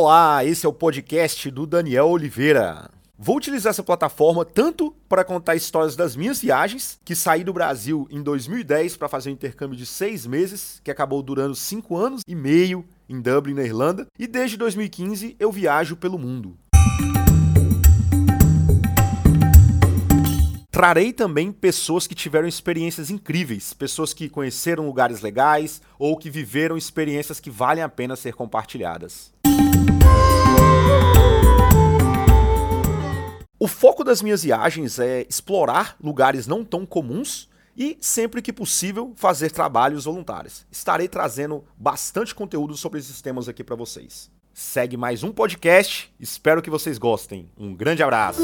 Olá, esse é o podcast do Daniel Oliveira. Vou utilizar essa plataforma tanto para contar histórias das minhas viagens, que saí do Brasil em 2010 para fazer um intercâmbio de seis meses, que acabou durando cinco anos e meio em Dublin, na Irlanda, e desde 2015 eu viajo pelo mundo. Trarei também pessoas que tiveram experiências incríveis, pessoas que conheceram lugares legais ou que viveram experiências que valem a pena ser compartilhadas. O foco das minhas viagens é explorar lugares não tão comuns e, sempre que possível, fazer trabalhos voluntários. Estarei trazendo bastante conteúdo sobre esses temas aqui para vocês. Segue mais um podcast, espero que vocês gostem. Um grande abraço!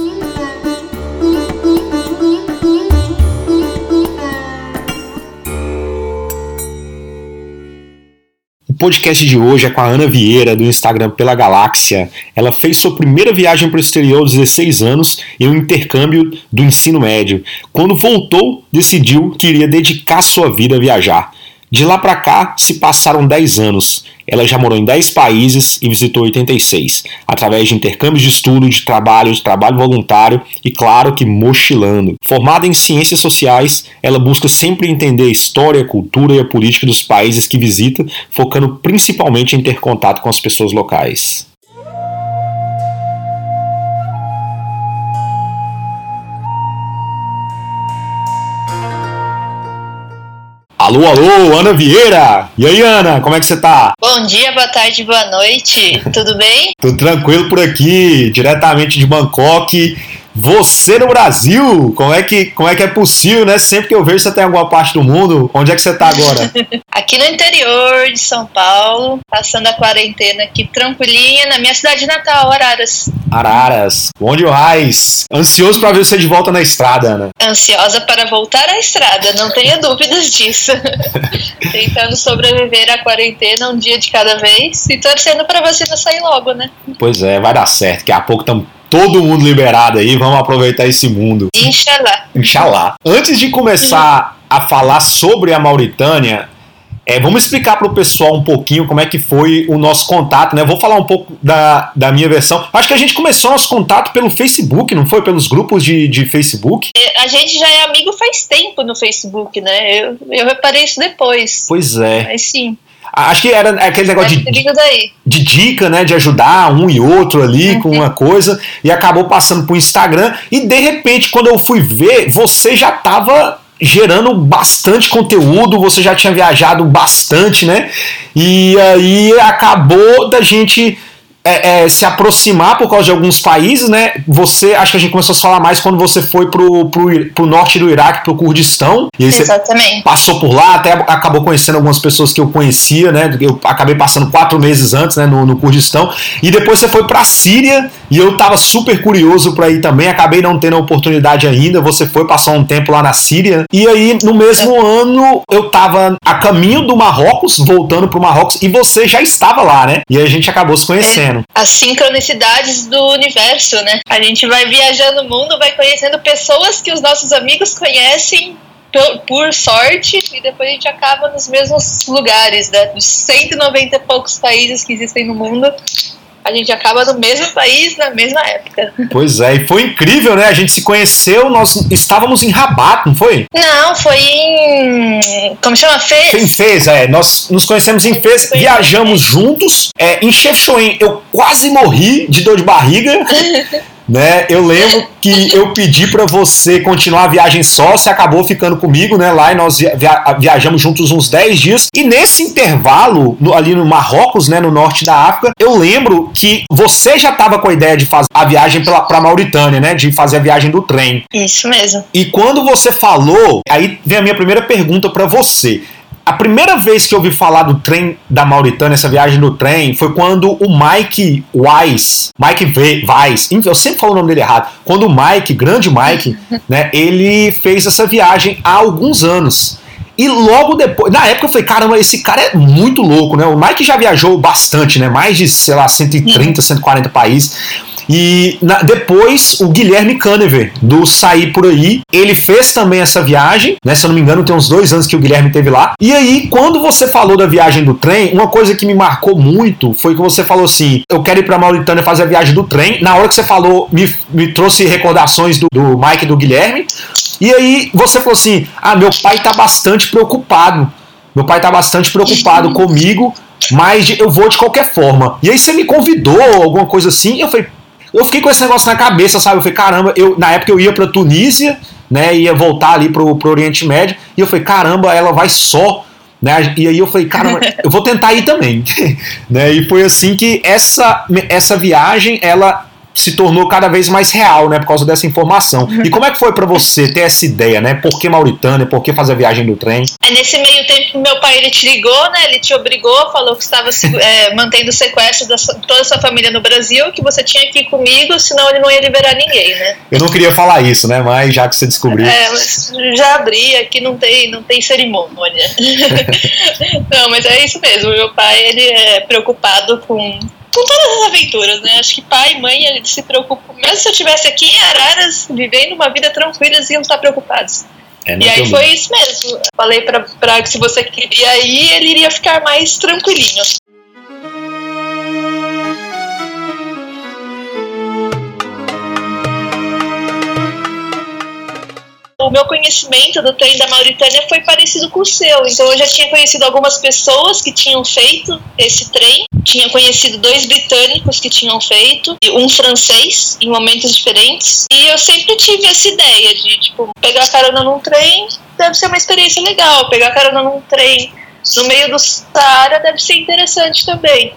Podcast de hoje é com a Ana Vieira, do Instagram Pela Galáxia. Ela fez sua primeira viagem para o exterior aos 16 anos em um intercâmbio do ensino médio. Quando voltou, decidiu que iria dedicar sua vida a viajar. De lá para cá se passaram 10 anos. Ela já morou em 10 países e visitou 86, através de intercâmbios de estudo, de trabalho, de trabalho voluntário e, claro, que mochilando. Formada em ciências sociais, ela busca sempre entender a história, a cultura e a política dos países que visita, focando principalmente em ter contato com as pessoas locais. Alô, alô, Ana Vieira! E aí, Ana, como é que você tá? Bom dia, boa tarde, boa noite. Tudo bem? Tudo tranquilo por aqui, diretamente de Bangkok. Você no Brasil, como é que como é que é possível, né? Sempre que eu vejo você tem alguma parte do mundo, onde é que você tá agora? aqui no interior de São Paulo, passando a quarentena aqui tranquilinha na minha cidade natal, Araras. Araras, bom demais. Ansioso para ver você de volta na estrada, Ana. Ansiosa para voltar à estrada, não tenha dúvidas disso. Tentando sobreviver à quarentena um dia de cada vez e torcendo para a vacina sair logo, né? Pois é, vai dar certo. Daqui a pouco estamos todo mundo liberado aí, vamos aproveitar esse mundo. Inshallah. Inshallah. Antes de começar a falar sobre a Mauritânia, é, vamos explicar para o pessoal um pouquinho como é que foi o nosso contato, né? Vou falar um pouco da, da minha versão. Acho que a gente começou nosso contato pelo Facebook, não foi? Pelos grupos de, de Facebook. É, a gente já é amigo faz tempo no Facebook, né? Eu, eu reparei isso depois. Pois é. Mas sim. Acho que era aquele negócio de, de dica, né? De ajudar um e outro ali uhum. com uma coisa. E acabou passando pro Instagram. E de repente, quando eu fui ver, você já tava gerando bastante conteúdo, você já tinha viajado bastante, né? E aí acabou da gente é, é, se aproximar por causa de alguns países, né? Você, acho que a gente começou a falar mais quando você foi pro, pro, pro norte do Iraque, pro Kurdistão. E aí Exatamente. você passou por lá, até acabou conhecendo algumas pessoas que eu conhecia, né? Eu acabei passando quatro meses antes, né? No, no Kurdistão. E depois você foi pra Síria e eu tava super curioso para ir também. Acabei não tendo a oportunidade ainda. Você foi passar um tempo lá na Síria. E aí, no mesmo é. ano, eu tava a caminho do Marrocos, voltando pro Marrocos, e você já estava lá, né? E a gente acabou se conhecendo. É as sincronicidades do universo, né? A gente vai viajando o mundo, vai conhecendo pessoas que os nossos amigos conhecem por sorte e depois a gente acaba nos mesmos lugares, né? Dos 190 e poucos países que existem no mundo, a gente acaba no mesmo país na mesma época. Pois é, e foi incrível, né? A gente se conheceu, nós estávamos em Rabat, não foi? Não, foi em. Como chama? Fez? Foi em Fez, é. Nós nos conhecemos em Fez, viajamos juntos. É, em Chefchaouen, eu quase morri de dor de barriga. né? Eu lembro que eu pedi para você continuar a viagem só, você acabou ficando comigo, né? Lá e nós via viajamos juntos uns 10 dias. E nesse intervalo, no, ali no Marrocos, né, no norte da África, eu lembro que você já estava com a ideia de fazer a viagem para Mauritânia, né? De fazer a viagem do trem. Isso mesmo. E quando você falou, aí vem a minha primeira pergunta para você. A primeira vez que eu ouvi falar do trem da Mauritânia, essa viagem do trem, foi quando o Mike Weiss, Mike Weiss, eu sempre falo o nome dele errado, quando o Mike, grande Mike, né, ele fez essa viagem há alguns anos. E logo depois, na época eu falei, caramba, esse cara é muito louco, né? O Mike já viajou bastante, né? Mais de, sei lá, 130, 140 países. E na, depois o Guilherme Canever, do Sair Por Aí, ele fez também essa viagem, né? Se eu não me engano, tem uns dois anos que o Guilherme teve lá. E aí, quando você falou da viagem do trem, uma coisa que me marcou muito foi que você falou assim: eu quero ir pra Mauritânia fazer a viagem do trem. Na hora que você falou, me, me trouxe recordações do, do Mike e do Guilherme. E aí você falou assim: ah, meu pai tá bastante preocupado. Meu pai tá bastante preocupado comigo, mas eu vou de qualquer forma. E aí você me convidou, alguma coisa assim, e eu falei, eu fiquei com esse negócio na cabeça, sabe? Eu falei, caramba, eu, na época eu ia pra Tunísia, né? Ia voltar ali pro, pro Oriente Médio, e eu falei, caramba, ela vai só. Né? E aí eu falei, caramba, eu vou tentar ir também. né? E foi assim que essa, essa viagem, ela se tornou cada vez mais real, né, por causa dessa informação. E como é que foi para você ter essa ideia, né? Por que Mauritânia? Por que fazer a viagem do trem? É nesse meio tempo meu pai ele te ligou, né? Ele te obrigou, falou que estava é, mantendo o sequestro de toda a sua família no Brasil, que você tinha que ir comigo, senão ele não ia liberar ninguém, né? Eu não queria falar isso, né? Mas já que você descobriu. É, já abri, aqui não tem, não tem cerimônia. não, mas é isso mesmo. Meu pai ele é preocupado com com todas as aventuras, né? Acho que pai e mãe eles se preocupam. Mesmo se eu estivesse aqui em Araras, vivendo uma vida tranquila, eles iam estar preocupados. É, e aí foi isso mesmo. Falei pra, pra que se você queria ir, ele iria ficar mais tranquilinho. o meu conhecimento do trem da Mauritânia foi parecido com o seu. Então eu já tinha conhecido algumas pessoas que tinham feito esse trem, tinha conhecido dois britânicos que tinham feito, e um francês em momentos diferentes. E eu sempre tive essa ideia de, tipo, pegar carona num trem deve ser uma experiência legal, pegar carona num trem no meio do Saara deve ser interessante também.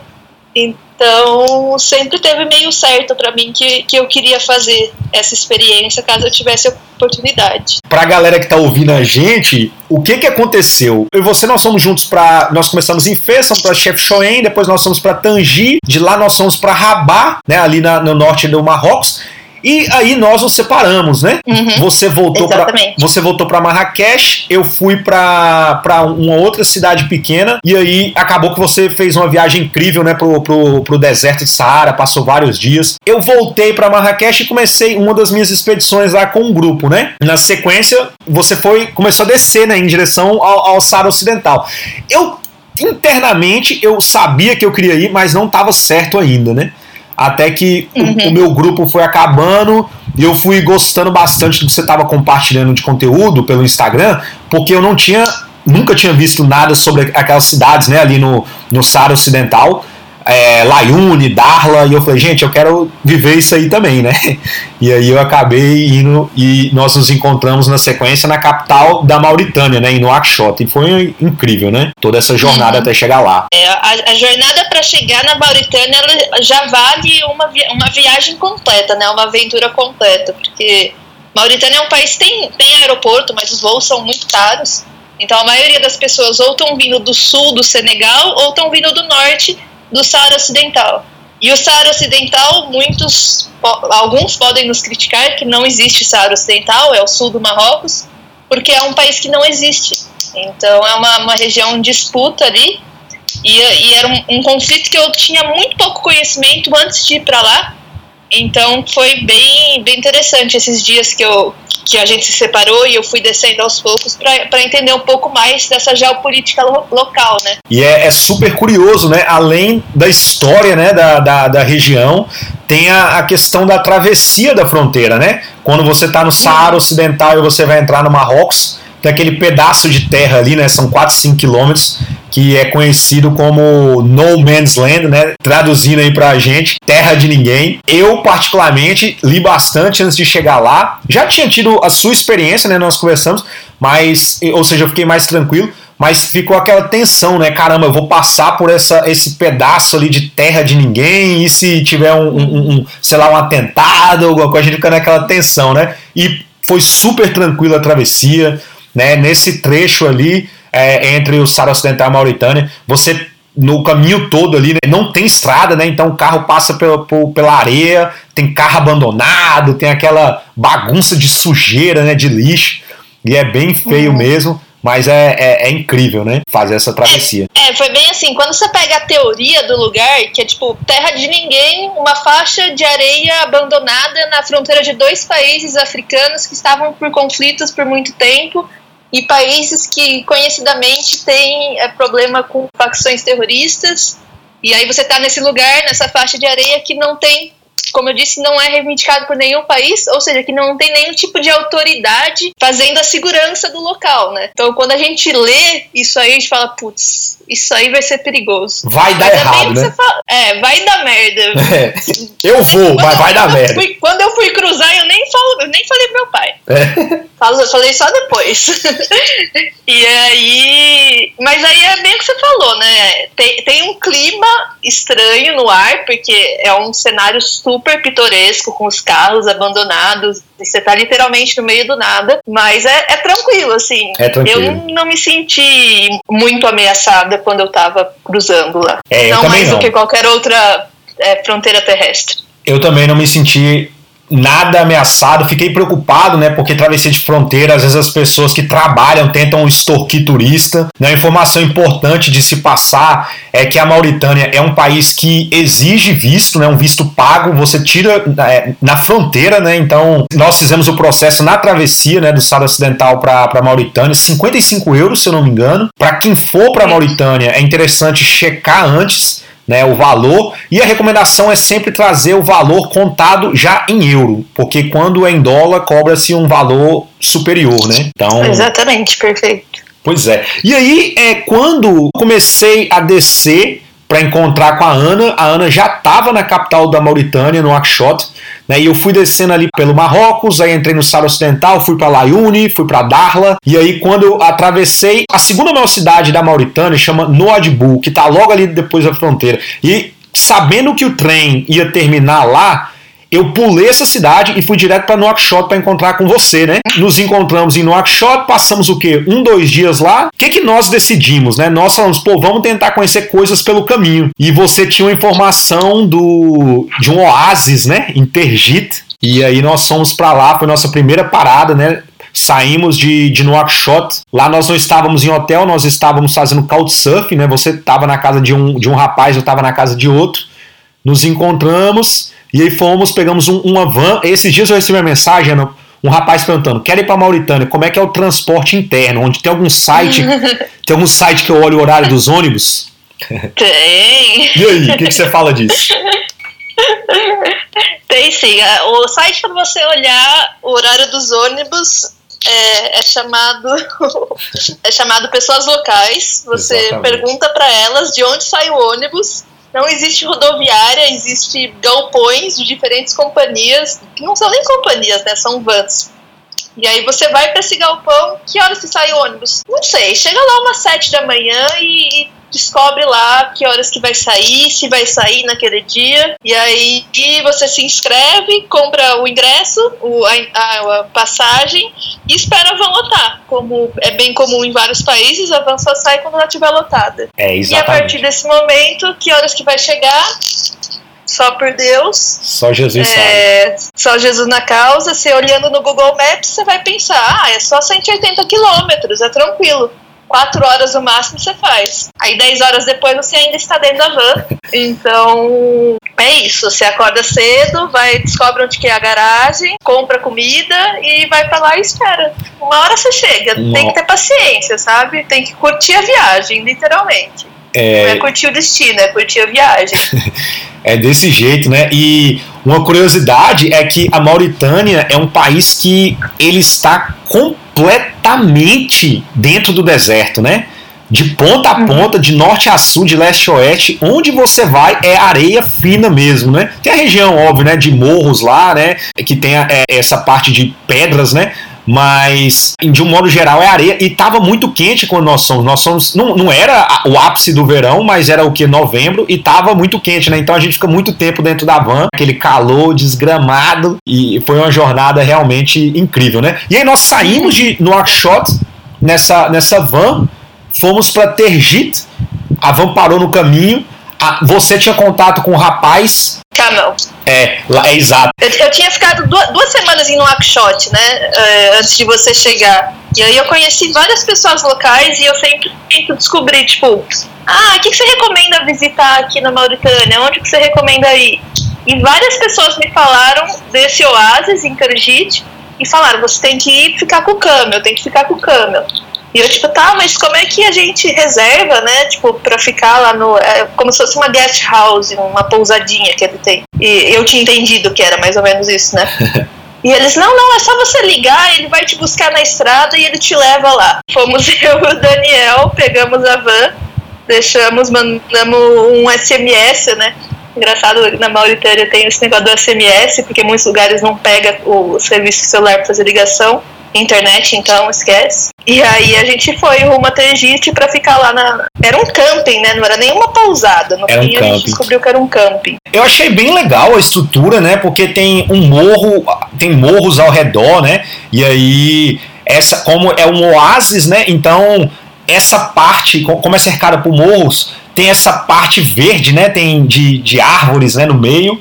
Sempre teve meio certo para mim que, que eu queria fazer essa experiência caso eu tivesse oportunidade. Pra galera que tá ouvindo a gente, o que que aconteceu? Eu e você nós fomos juntos para nós começamos em Fez, fomos para Chef Choen, depois nós fomos para Tangi, de lá nós fomos para Rabat, né, ali na, no norte do Marrocos. E aí nós nos separamos, né? Uhum, você voltou para você voltou para Marrakech, eu fui para uma outra cidade pequena e aí acabou que você fez uma viagem incrível, né, pro, pro, pro deserto de Saara, passou vários dias. Eu voltei para Marrakech e comecei uma das minhas expedições lá com um grupo, né? Na sequência, você foi começou a descer, né, em direção ao, ao Saara Ocidental. Eu internamente eu sabia que eu queria ir, mas não estava certo ainda, né? Até que uhum. o, o, meu grupo foi acabando e eu fui gostando bastante do que você estava compartilhando de conteúdo pelo Instagram, porque eu não tinha, nunca tinha visto nada sobre aquelas cidades, né, ali no, no Saara Ocidental é, Layune, Darla, e eu falei, gente, eu quero viver isso aí também, né? E aí eu acabei indo e nós nos encontramos na sequência na capital da Mauritânia, né? Em Nouakchott. E foi incrível, né? Toda essa jornada uhum. até chegar lá. É, a, a, jornada para chegar na Mauritânia já vale uma, uma viagem completa, né? Uma aventura completa, porque Mauritânia é um país que tem, tem aeroporto, mas os voos são muito caros. Então a maioria das pessoas ou estão vindo do sul do Senegal ou estão vindo do norte do Saara Ocidental. E o Saara Ocidental, muitos, alguns podem nos criticar que não existe Saara Ocidental, é o sul do Marrocos, porque é um país que não existe. Então é uma, uma região disputa ali, e, e era um, um, conflito que eu tinha muito pouco conhecimento antes de ir para lá. Então foi bem, bem interessante esses dias que eu, que a gente se separou e eu fui descendo aos poucos para entender um pouco mais dessa geopolítica lo local, né? E é, é, super curioso, né? Além da história né, da, da, da região, tem a, a, questão da travessia da fronteira, né? Quando você está no Saara Ocidental e você vai entrar no Marrocos, tem aquele pedaço de terra ali, né? São 4, 5 quilômetros, que é conhecido como No Man's Land, né? Traduzindo aí pra gente, terra de ninguém. Eu, particularmente, li bastante antes de chegar lá. Já tinha tido a sua experiência, né? Nós conversamos, mas, ou seja, eu fiquei mais tranquilo. Mas ficou aquela tensão, né? Caramba, eu vou passar por essa, esse pedaço ali de terra de ninguém, e se tiver um, um, um sei lá, um atentado, alguma coisa, a gente fica naquela tensão, né? E foi super tranquila a travessia né, nesse trecho ali é, entre o Saara Ocidental e a Mauritânia, você no caminho todo ali, né, não tem estrada, né? Então o carro passa pela, pela areia, tem carro abandonado, tem aquela bagunça de sujeira, né? De lixo. E é bem feio uhum. mesmo. Mas é, é, é, incrível, né? Fazer essa travessia. É, é, foi bem assim. Quando você pega a teoria do lugar, que é tipo terra de ninguém, uma faixa de areia abandonada na fronteira de dois países africanos que estavam por conflitos por muito tempo e países que conhecidamente têm é, problema com facções terroristas. E aí você está nesse lugar, nessa faixa de areia que não tem como eu disse, não é reivindicado por nenhum país, ou seja, que não tem nenhum tipo de autoridade fazendo a segurança do local, né? Então, quando a gente lê isso aí, a gente fala, putz, isso aí vai ser perigoso. Vai dar mas errado, né? Fala, é, vai dar merda. É, eu vou, quando mas vai dar merda. Fui, quando eu fui cruzar, eu nem, falo, eu nem falei pro meu pai. É. Falo, falei só depois. e aí. Mas aí é bem o que você falou, né? Tem, tem um clima estranho no ar, porque é um cenário super pitoresco, com os carros abandonados. Você tá literalmente no meio do nada. Mas é, é tranquilo, assim. É tranquilo. Eu não me senti muito ameaçada quando eu tava cruzando lá. É, não mais não. do que qualquer outra é, fronteira terrestre. Eu também não me senti nada ameaçado, fiquei preocupado, né, porque travessia de fronteira, às vezes as pessoas que trabalham tentam extorquir turista, né, informação importante de se passar é que a Mauritânia é um país que exige visto, né, um visto pago, você tira é, na fronteira, né, então nós fizemos o processo na travessia, né, do estado ocidental para a Mauritânia, 55 euros, se eu não me engano, para quem for para a Mauritânia é interessante checar antes, né, o valor, e a recomendação é sempre trazer o valor contado já em euro, porque quando é em dólar cobra-se um valor superior, né? Então, Exatamente, perfeito. Pois é. E aí, é quando comecei a descer para encontrar com a Ana. A Ana já estava na capital da Mauritânia, no Akshot, né? E eu fui descendo ali pelo Marrocos, aí entrei no Sara Ocidental, fui para Layuni, fui para Darla. E aí quando eu atravessei a segunda maior cidade da Mauritânia, chama Nouadhibou, que está logo ali depois da fronteira. E sabendo que o trem ia terminar lá, eu pulei essa cidade e fui direto para Nouakchott para encontrar com você, né? Nos encontramos em Nouakchott, passamos o quê? Um, dois dias lá. O que, que nós decidimos, né? Nós falamos, pô, vamos tentar conhecer coisas pelo caminho. E você tinha uma informação do de um oásis, né? Intergit. E aí nós fomos para lá, foi nossa primeira parada, né? Saímos de, de Nouakchott. Lá nós não estávamos em hotel, nós estávamos fazendo couchsurfing, né? Você estava na casa de um, de um rapaz, eu estava na casa de outro. Nos encontramos e aí fomos, pegamos um, uma van. Esses dias eu recebi uma mensagem, um rapaz perguntando: quer ir para Mauritânia? Como é que é o transporte interno? Onde tem algum site? tem algum site que eu olho o horário dos ônibus? Tem. E aí, o que, que você fala disso? Tem sim. O site para você olhar o horário dos ônibus é, é, chamado é chamado pessoas locais. Você Exatamente. pergunta para elas de onde sai o ônibus não existe rodoviária, existe galpões de diferentes companhias, que não são nem companhias, né? São vans. E aí você vai para esse galpão, que horas que sai o ônibus? Não sei, chega lá umas sete da manhã e, e descobre lá que horas que vai sair, se vai sair naquele dia. E aí você se inscreve, compra o ingresso, o, a, a, passagem e espera a van lotar. Como é bem comum em vários países, a van só sai quando ela estiver lotada. É, exatamente. E a partir desse momento, que horas que vai chegar? Só por Deus. Só Jesus é, sabe. Só Jesus na causa. Você olhando no Google Maps, você vai pensar: ah, é só 180 quilômetros, é tranquilo quatro horas no máximo você faz. Aí dez horas depois você ainda está dentro da van. Então é isso. Você acorda cedo, vai, descobre onde que é a garagem, compra comida e vai para lá e espera. Uma hora você chega. Tem que ter paciência, sabe? Tem que curtir a viagem, literalmente. É... Não é curtir o destino, é curtir a viagem. é desse jeito, né? E uma curiosidade é que a Mauritânia é um país que ele está completamente dentro do deserto, né? De ponta a uhum. ponta, de norte a sul, de leste a oeste, onde você vai é areia fina mesmo, né? Tem a região, óbvio, né, de morros lá, né, que tem a, é, essa parte de pedras, né? Mas de um modo geral é areia e estava muito quente quando nós somos. Nós somos não, não era o ápice do verão, mas era o que novembro e estava muito quente, né? Então a gente fica muito tempo dentro da van, aquele calor desgramado e foi uma jornada realmente incrível, né? E aí nós saímos de Nouakchott nessa nessa van, fomos para Tergit, a van parou no caminho. A, você tinha contato com o rapaz Camel. É, é exato. Eu, eu tinha ficado duas, duas, semanas em Nouakchott, né? Uh, antes de você chegar. E aí eu conheci várias pessoas locais e eu sempre tento descobrir, tipo, ah, o que, que você recomenda visitar aqui na Mauritânia? Onde que você recomenda ir? E várias pessoas me falaram desse oásis em Carjit e falaram, você tem que ir ficar com o camel, tem que ficar com o camel. E eu, tipo, tá, mas como é que a gente reserva, né? Tipo, pra ficar lá no. É como se fosse uma guest house, uma pousadinha que ele tem. E eu tinha entendido que era mais ou menos isso, né? E eles, não, não, é só você ligar, ele vai te buscar na estrada e ele te leva lá. Fomos eu e o Daniel, pegamos a van, deixamos, mandamos um SMS, né? Engraçado, na Mauritânia tem esse negócio do SMS, porque muitos lugares não pega o serviço celular para fazer ligação internet, então esquece. E aí a gente foi rumo a Tegite pra ficar lá na. Era um camping, né? Não era nenhuma pousada. No era fim um a gente descobriu que era um camping. Eu achei bem legal a estrutura, né? Porque tem um morro, tem morros ao redor, né? E aí, essa, como é um oásis, né? Então, essa parte, como é cercada por morros, tem essa parte verde, né? Tem de, de árvores né, no meio.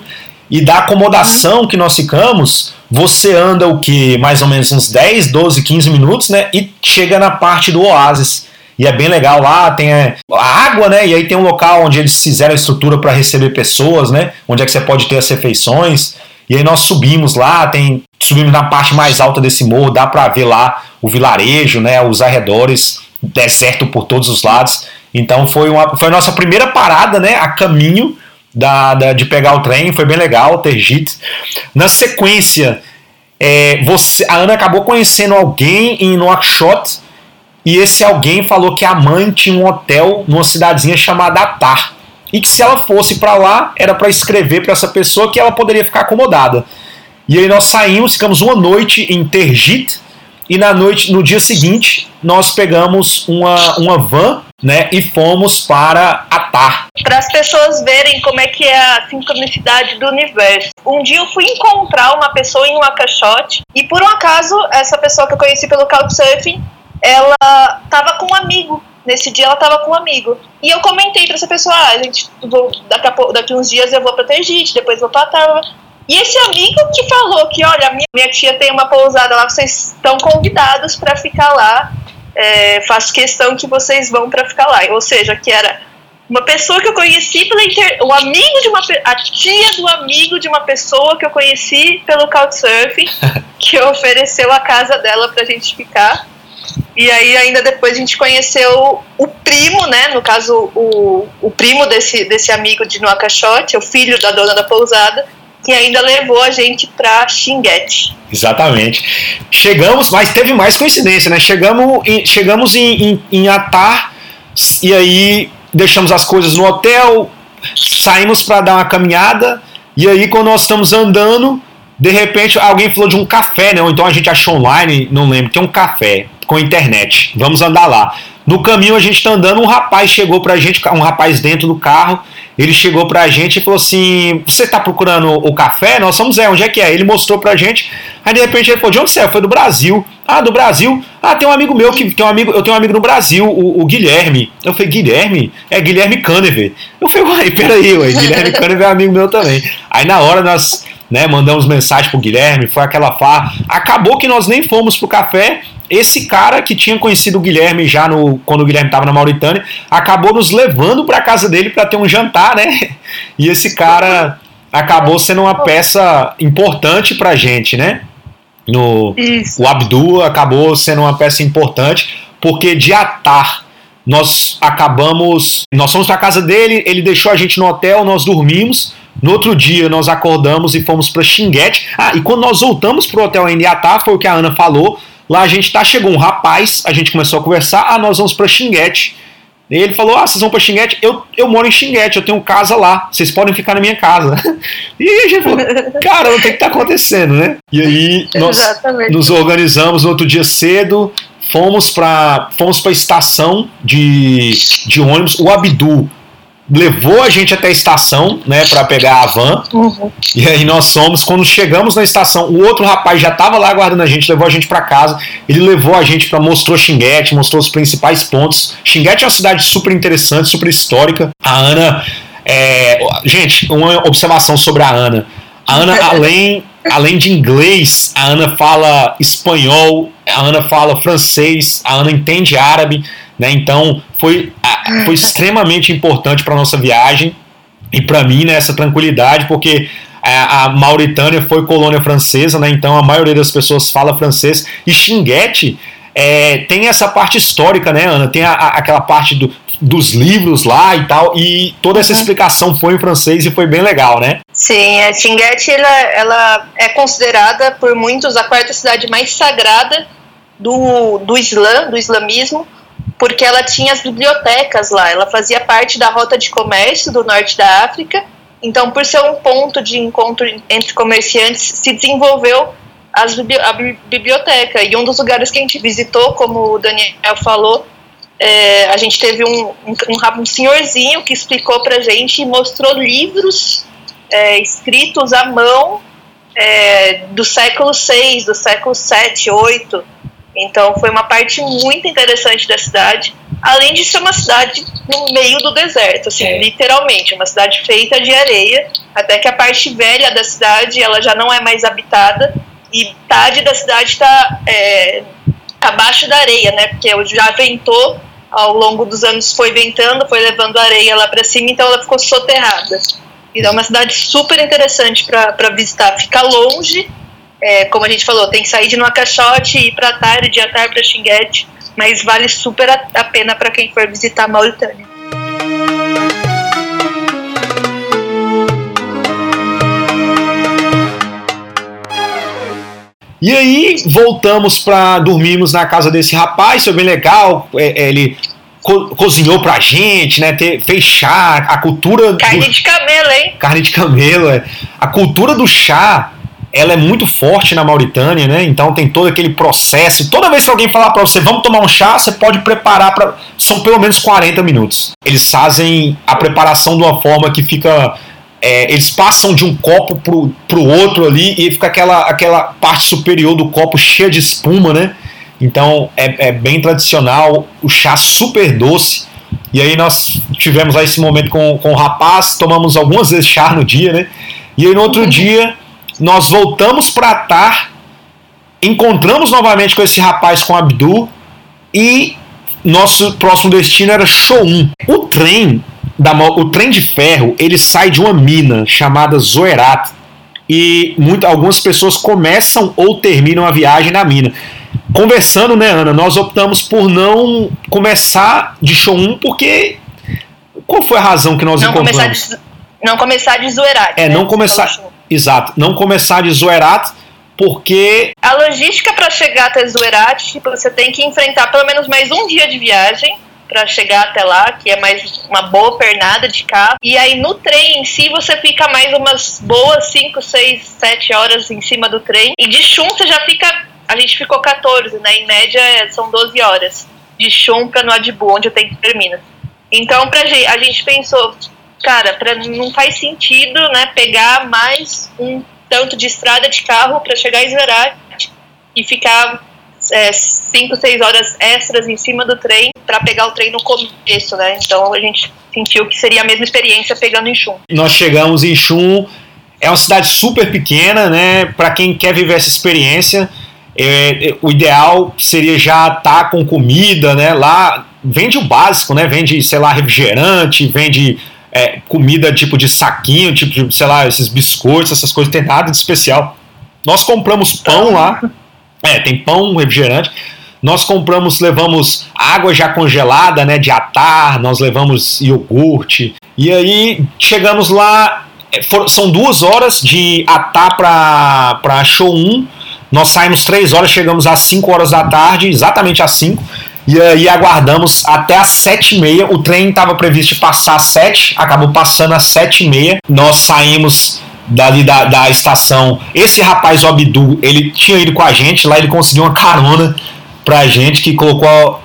E da acomodação que nós ficamos, você anda o que? Mais ou menos uns 10, 12, 15 minutos, né? E chega na parte do oásis. E é bem legal lá, tem é, a água, né? E aí tem um local onde eles fizeram a estrutura para receber pessoas, né? Onde é que você pode ter as refeições. E aí nós subimos lá, tem subimos na parte mais alta desse morro, dá para ver lá o vilarejo, né? Os arredores, deserto por todos os lados. Então foi uma foi a nossa primeira parada, né? A caminho da, da, de pegar o trem, foi bem legal, Tergit. Na sequência, é, você, a Ana acabou conhecendo alguém em Nouakchott e esse alguém falou que a mãe tinha um hotel numa cidadezinha chamada Atar e que se ela fosse para lá era para escrever para essa pessoa que ela poderia ficar acomodada. E aí nós saímos, ficamos uma noite em Tergit e na noite, no dia seguinte, nós pegamos uma, uma van né, e fomos para Atar. Para as pessoas verem como é que é a sincronicidade do universo. Um dia eu fui encontrar uma pessoa em um caixote e por um acaso essa pessoa que eu conheci pelo Couchsurfing, ela estava com um amigo. Nesse dia ela estava com um amigo. E eu comentei para essa pessoa, ah, gente, vou, daqui, a, daqui uns dias eu vou para Tergite, depois vou para Atar. E esse amigo que falou que, olha, minha tia tem uma pousada lá, vocês estão convidados para ficar lá. É, faço questão que vocês vão para ficar lá. Ou seja, que era uma pessoa que eu conheci pela inter... o amigo de uma a tia do amigo de uma pessoa que eu conheci pelo Couchsurfing, que ofereceu a casa dela pra gente ficar. E aí ainda depois a gente conheceu o primo, né? No caso, o, o primo desse, desse amigo de Nuacachote, o filho da dona da pousada, que ainda levou a gente para Xinguete. Exatamente. Chegamos, mas teve mais coincidência, né? Chegamos em, chegamos em, em, em Atar e aí deixamos as coisas no hotel, saímos para dar uma caminhada e aí quando nós estamos andando, de repente alguém falou de um café, né? Ou então a gente achou online, não lembro, tem um café com internet. Vamos andar lá. No caminho a gente está andando, um rapaz chegou pra gente, um rapaz dentro do carro, ele chegou pra gente e falou assim: Você tá procurando o café? Nós somos é, onde é que é? Ele mostrou pra gente. Aí de repente ele falou: De onde você é? Foi do Brasil. Ah, do Brasil? Ah, tem um amigo meu que tem um amigo, eu tenho um amigo no Brasil, o, o Guilherme. Eu falei: Guilherme? É Guilherme Canever. Eu falei: Uai, peraí, ué, Guilherme Canever é amigo meu também. Aí na hora nós né, mandamos mensagem pro Guilherme, foi aquela farra. Acabou que nós nem fomos pro café esse cara que tinha conhecido o Guilherme já no, quando o Guilherme estava na Mauritânia, acabou nos levando para casa dele para ter um jantar, né? E esse cara acabou sendo uma peça importante para a gente, né? No, o Abdu acabou sendo uma peça importante porque de atar nós acabamos, nós fomos para casa dele, ele deixou a gente no hotel, nós dormimos. No outro dia nós acordamos e fomos para Xinguete. Ah, e quando nós voltamos pro hotel em Iatá, foi o que a Ana falou, Lá a gente tá, chegou um rapaz, a gente começou a conversar, ah, nós vamos para Xinguete. E ele falou: Ah, vocês vão para Xinguete? Eu, eu moro em Xinguete, eu tenho casa lá, vocês podem ficar na minha casa. E a gente falou: Cara, o que está acontecendo, né? E aí nós Exatamente. nos organizamos no outro dia cedo, fomos para fomos a estação de, de ônibus. O Abdu levou a gente até a estação, né, para pegar a van. Uhum. E aí nós somos, quando chegamos na estação, o outro rapaz já estava lá aguardando a gente, levou a gente para casa. Ele levou a gente para mostrou Xinguete, mostrou os principais pontos. Xinguete é uma cidade super interessante, super histórica. A Ana, é... gente, uma observação sobre a Ana. A Ana, além além de inglês, a Ana fala espanhol, a Ana fala francês, a Ana entende árabe, né? Então foi, foi extremamente importante para nossa viagem e para mim né, tranquilidade, porque a, a, Mauritânia foi colônia francesa, né? Então a maioria das pessoas fala francês e Xinguete é, tem essa parte histórica, né, Ana? Tem a, a, aquela parte do, dos livros lá e tal, e toda essa uhum. explicação foi em francês e foi bem legal, né? Sim, a Xinguete ela, ela é considerada por muitos a quarta cidade mais sagrada do, do Islã, do islamismo, porque ela tinha as bibliotecas lá, ela fazia parte da rota de comércio do norte da África, então por ser um ponto de encontro entre comerciantes, se desenvolveu as, a biblioteca. E um dos lugares que a gente visitou, como o Daniel falou, é, a gente teve um, um, um, senhorzinho que explicou pra gente e mostrou livros é, escritos à mão é, do século VI, do século VII, VIII. Então foi uma parte muito interessante da cidade, além de ser uma cidade no meio do deserto, assim, é. literalmente, uma cidade feita de areia, até que a parte velha da cidade ela já não é mais habitada e metade da cidade está é, abaixo da areia, né? Porque já ventou ao longo dos anos, foi ventando, foi levando areia lá para cima, então ela ficou soterrada. Então é uma cidade super interessante para visitar. Fica longe, é, como a gente falou, tem que sair de Nuacachote e ir para Atar, de Atar para Xinguete, mas vale super a, a pena para quem for visitar a Mauritânia. E aí voltamos para dormirmos na casa desse rapaz, foi bem legal. É, é, ele co cozinhou pra gente, né? Ter, fez chá, a cultura. Carne do... de camelo, hein? Carne de camelo, é. A cultura do chá, ela é muito forte na Mauritânia, né? Então tem todo aquele processo. Toda vez que alguém falar para você, vamos tomar um chá, você pode preparar para. São pelo menos 40 minutos. Eles fazem a preparação de uma forma que fica é, eles passam de um copo pro, pro outro ali e fica aquela, aquela parte superior do copo cheia de espuma, né? Então é, é bem tradicional, o chá super doce. E aí nós tivemos lá esse momento com, com o rapaz, tomamos algumas vezes chá no dia, né? E aí no outro uhum. dia nós voltamos para Tar, encontramos novamente com esse rapaz, com Abdu, e nosso próximo destino era Shoum. O trem da, o trem de ferro ele sai de uma mina chamada Zoerat e muito, algumas pessoas começam ou terminam a viagem na mina. Conversando, né, Ana, nós optamos por não começar de show 1 porque qual foi a razão que nós não encontramos? Começar de, não começar de Zoerat. É, né? não começar. Exato, não começar de Zoerat porque a logística para chegar até Zoerat, tipo, você tem que enfrentar pelo menos mais um dia de viagem para chegar até lá, que é mais uma boa pernada de carro. E aí no trem em si você fica mais umas boas 5, 6, 7 horas em cima do trem. E de chum você já fica. A gente ficou 14, né? Em média são 12 horas. De chum pra Noadibu, onde o tempo termina. Então pra gente, a gente pensou, cara, pra, não faz sentido, né? Pegar mais um tanto de estrada de carro para chegar em Zerat e ficar 5, é, 6 horas extras em cima do trem para pegar o trem no começo, né? Então a gente sentiu que seria a mesma experiência pegando em Chum. Nós chegamos em Chum, é uma cidade super pequena, né? Para quem quer viver essa experiência, é, é, o ideal seria já estar tá com comida, né? Lá vende o básico, né? Vende, sei lá, refrigerante, vende é, comida tipo de saquinho, tipo de, sei lá, esses biscoitos, essas coisas, tem nada de especial. Nós compramos pão lá. É, tem pão, refrigerante. Nós compramos, levamos água já congelada, né, de atar, nós levamos iogurte. E aí chegamos lá, é, for, são duas horas de atar para show 1. Nós saímos três horas, chegamos às 5 horas da tarde, exatamente às 5. E aí aguardamos até às sete e meia. O trem estava previsto passar às sete, acabou passando às sete e meia. Nós saímos dali da, da estação. Esse rapaz, o Abdu, ele tinha ido com a gente, lá ele conseguiu uma carona pra gente que colocou.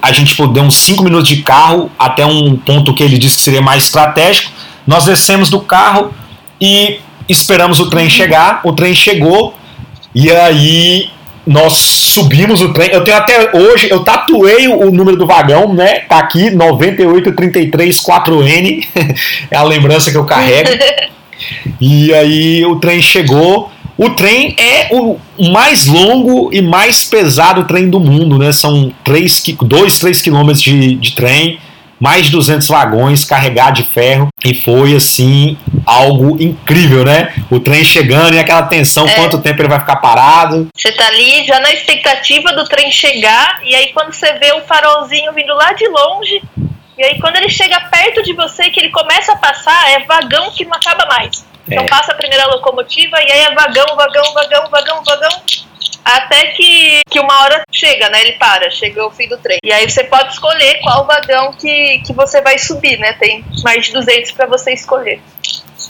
A gente tipo, deu uns 5 minutos de carro até um ponto que ele disse que seria mais estratégico. Nós descemos do carro e esperamos o trem chegar. O trem chegou e aí nós subimos o trem. Eu tenho até hoje, eu tatuei o número do vagão, né? Tá aqui, 98334N. é a lembrança que eu carrego. E aí o trem chegou, o trem é o mais longo e mais pesado trem do mundo, né? São 2, 3 quilômetros de, de trem, mais de 200 vagões carregados de ferro e foi assim algo incrível, né? O trem chegando e aquela tensão, é. quanto tempo ele vai ficar parado. Você tá ali já na expectativa do trem chegar e aí quando você vê o farolzinho vindo lá de longe e aí quando ele chega perto de você que ele começa a passar, é vagão que não acaba mais. Então é. passa a primeira locomotiva e aí é vagão, vagão, vagão, vagão, vagão até que, que uma hora chega, né? Ele para, chega o fim do trem. E aí você pode escolher qual vagão que, que você vai subir, né? Tem mais de 200 para você escolher.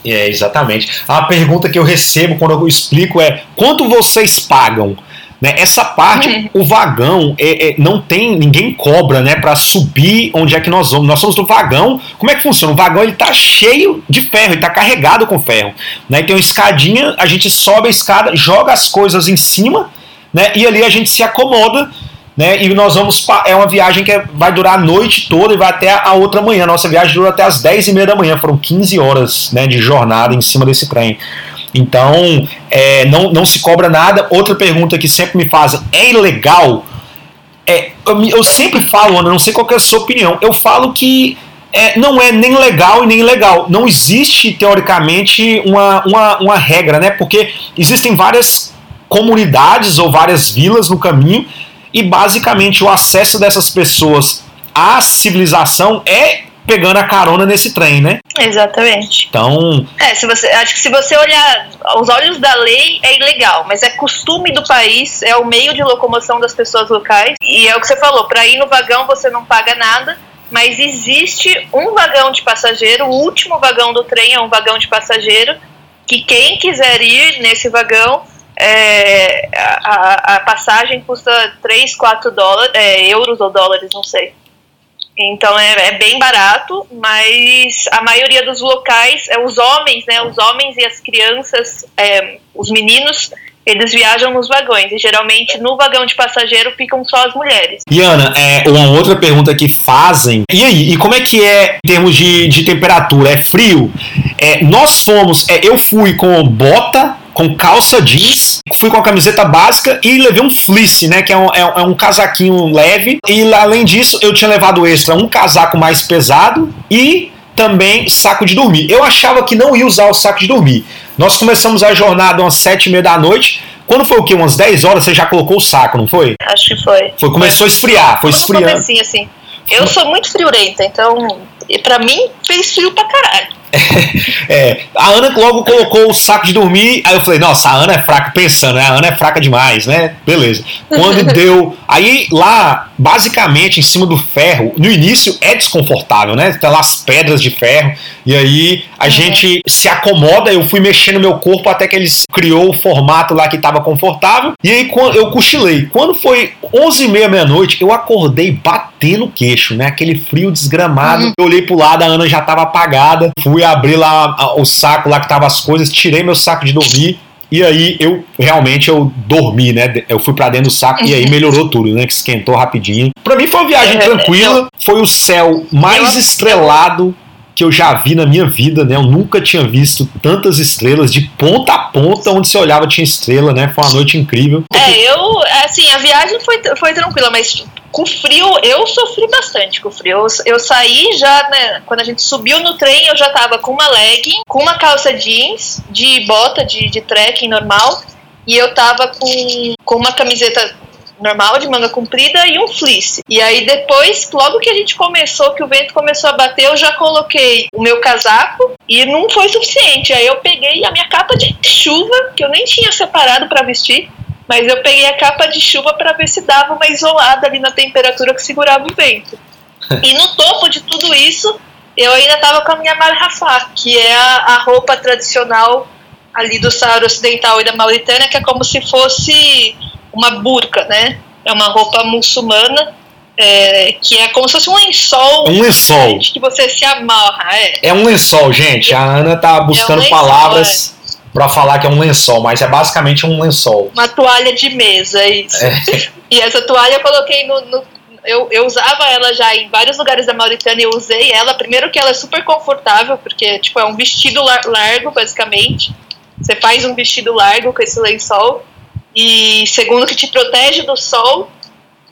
É, exatamente. A pergunta que eu recebo quando eu explico é: quanto vocês pagam? Né, essa parte, uhum. o vagão é, é, não tem, ninguém cobra, né, para subir onde é que nós vamos. Nós somos do vagão. Como é que funciona? O vagão ele tá cheio de ferro, ele tá carregado com ferro, né? Tem uma escadinha, a gente sobe a escada, joga as coisas em cima né? E ali a gente se acomoda, né? E nós vamos é uma viagem que vai durar a noite toda e vai até a outra manhã. Nossa viagem dura até as 10 e meia da manhã, foram 15 horas, né, de jornada em cima desse trem. Então, é, não, não se cobra nada. Outra pergunta que sempre me fazem: é ilegal? É, eu, eu sempre falo, Ana, não sei qual é a sua opinião. Eu falo que é, não é nem legal e nem ilegal. Não existe, teoricamente, uma, uma, uma regra, né? Porque existem várias comunidades ou várias vilas no caminho e basicamente o acesso dessas pessoas à civilização é pegando a carona nesse trem, né? Exatamente. Então. É, se você, acho que se você olhar aos olhos da lei, é ilegal, mas é costume do país, é o meio de locomoção das pessoas locais. E é o que você falou: para ir no vagão você não paga nada, mas existe um vagão de passageiro, o último vagão do trem é um vagão de passageiro, que quem quiser ir nesse vagão é, a, a, passagem custa 3, 4 dólares, é, euros ou dólares, não sei. Então é, é, bem barato, mas a maioria dos locais, é os homens, né, os homens e as crianças, é, os meninos, eles viajam nos vagões e geralmente no vagão de passageiro ficam só as mulheres. E Ana, é, uma outra pergunta que fazem. E aí, e como é que é em termos de, de temperatura? É frio? É, nós fomos, é, eu fui com bota com calça jeans, fui com a camiseta básica e levei um fleece, né? Que é um, é, é um casaquinho leve. E além disso, eu tinha levado extra um casaco mais pesado e também saco de dormir. Eu achava que não ia usar o saco de dormir. Nós começamos a jornada umas sete e meia da noite. Quando foi o quê? Umas 10 horas você já colocou o saco, não foi? Acho que foi. Foi, começou a esfriar, foi esfriando. Assim, assim. Eu sou muito friorenta, então para mim fez frio pra caralho. É, a Ana logo colocou o saco de dormir, aí eu falei, nossa, a Ana é fraca, pensando, né? A Ana é fraca demais, né? Beleza. Quando deu. Aí lá, basicamente, em cima do ferro, no início é desconfortável, né? Tem lá as pedras de ferro, e aí a uhum. gente se acomoda, eu fui mexendo meu corpo até que eles criou o formato lá que estava confortável, e aí eu cochilei. Quando foi 11 e meia, meia-noite, eu acordei batendo o queixo, né? Aquele frio desgramado. Uhum. Eu olhei pro lado, a Ana já estava apagada, fui fui abrir lá o saco lá que tava as coisas, tirei meu saco de dormir. E aí eu realmente eu dormi, né? Eu fui para dentro do saco e aí melhorou tudo, né? Que esquentou rapidinho. Para mim foi uma viagem tranquila, foi o céu mais estrelado que eu já vi na minha vida, né? Eu nunca tinha visto tantas estrelas de ponta a ponta, onde você olhava tinha estrela, né? Foi uma noite incrível. É, eu, assim, a viagem foi, foi tranquila, mas com frio, eu sofri bastante com frio. Eu, eu saí já, né, quando a gente subiu no trem, eu já tava com uma legging, com uma calça jeans, de bota, de, de trekking normal, e eu tava com, com uma camiseta normal, de manga comprida e um fleece. E aí depois, logo que a gente começou, que o vento começou a bater, eu já coloquei o meu casaco e não foi suficiente. Aí eu peguei a minha capa de chuva, que eu nem tinha separado para vestir, mas eu peguei a capa de chuva para ver se dava uma isolada ali na temperatura que segurava o vento. e no topo de tudo isso, eu ainda estava com a minha malhafá, que é a, a roupa tradicional ali do Saara Ocidental e da Mauritânia, que é como se fosse uma burca, né? É uma roupa muçulmana é, que é como se fosse um lençol. Um lençol. Que você se amarra. É, é um lençol, gente. A Ana tá buscando é um lençol, palavras é. Para falar que é um lençol, mas é basicamente um lençol. Uma toalha de mesa, isso. É. E essa toalha eu coloquei no, no eu, eu, usava ela já em vários lugares da Mauritânia, eu usei ela. Primeiro que ela é super confortável, porque tipo, é um vestido largo, basicamente. Você faz um vestido largo com esse lençol e segundo que te protege do sol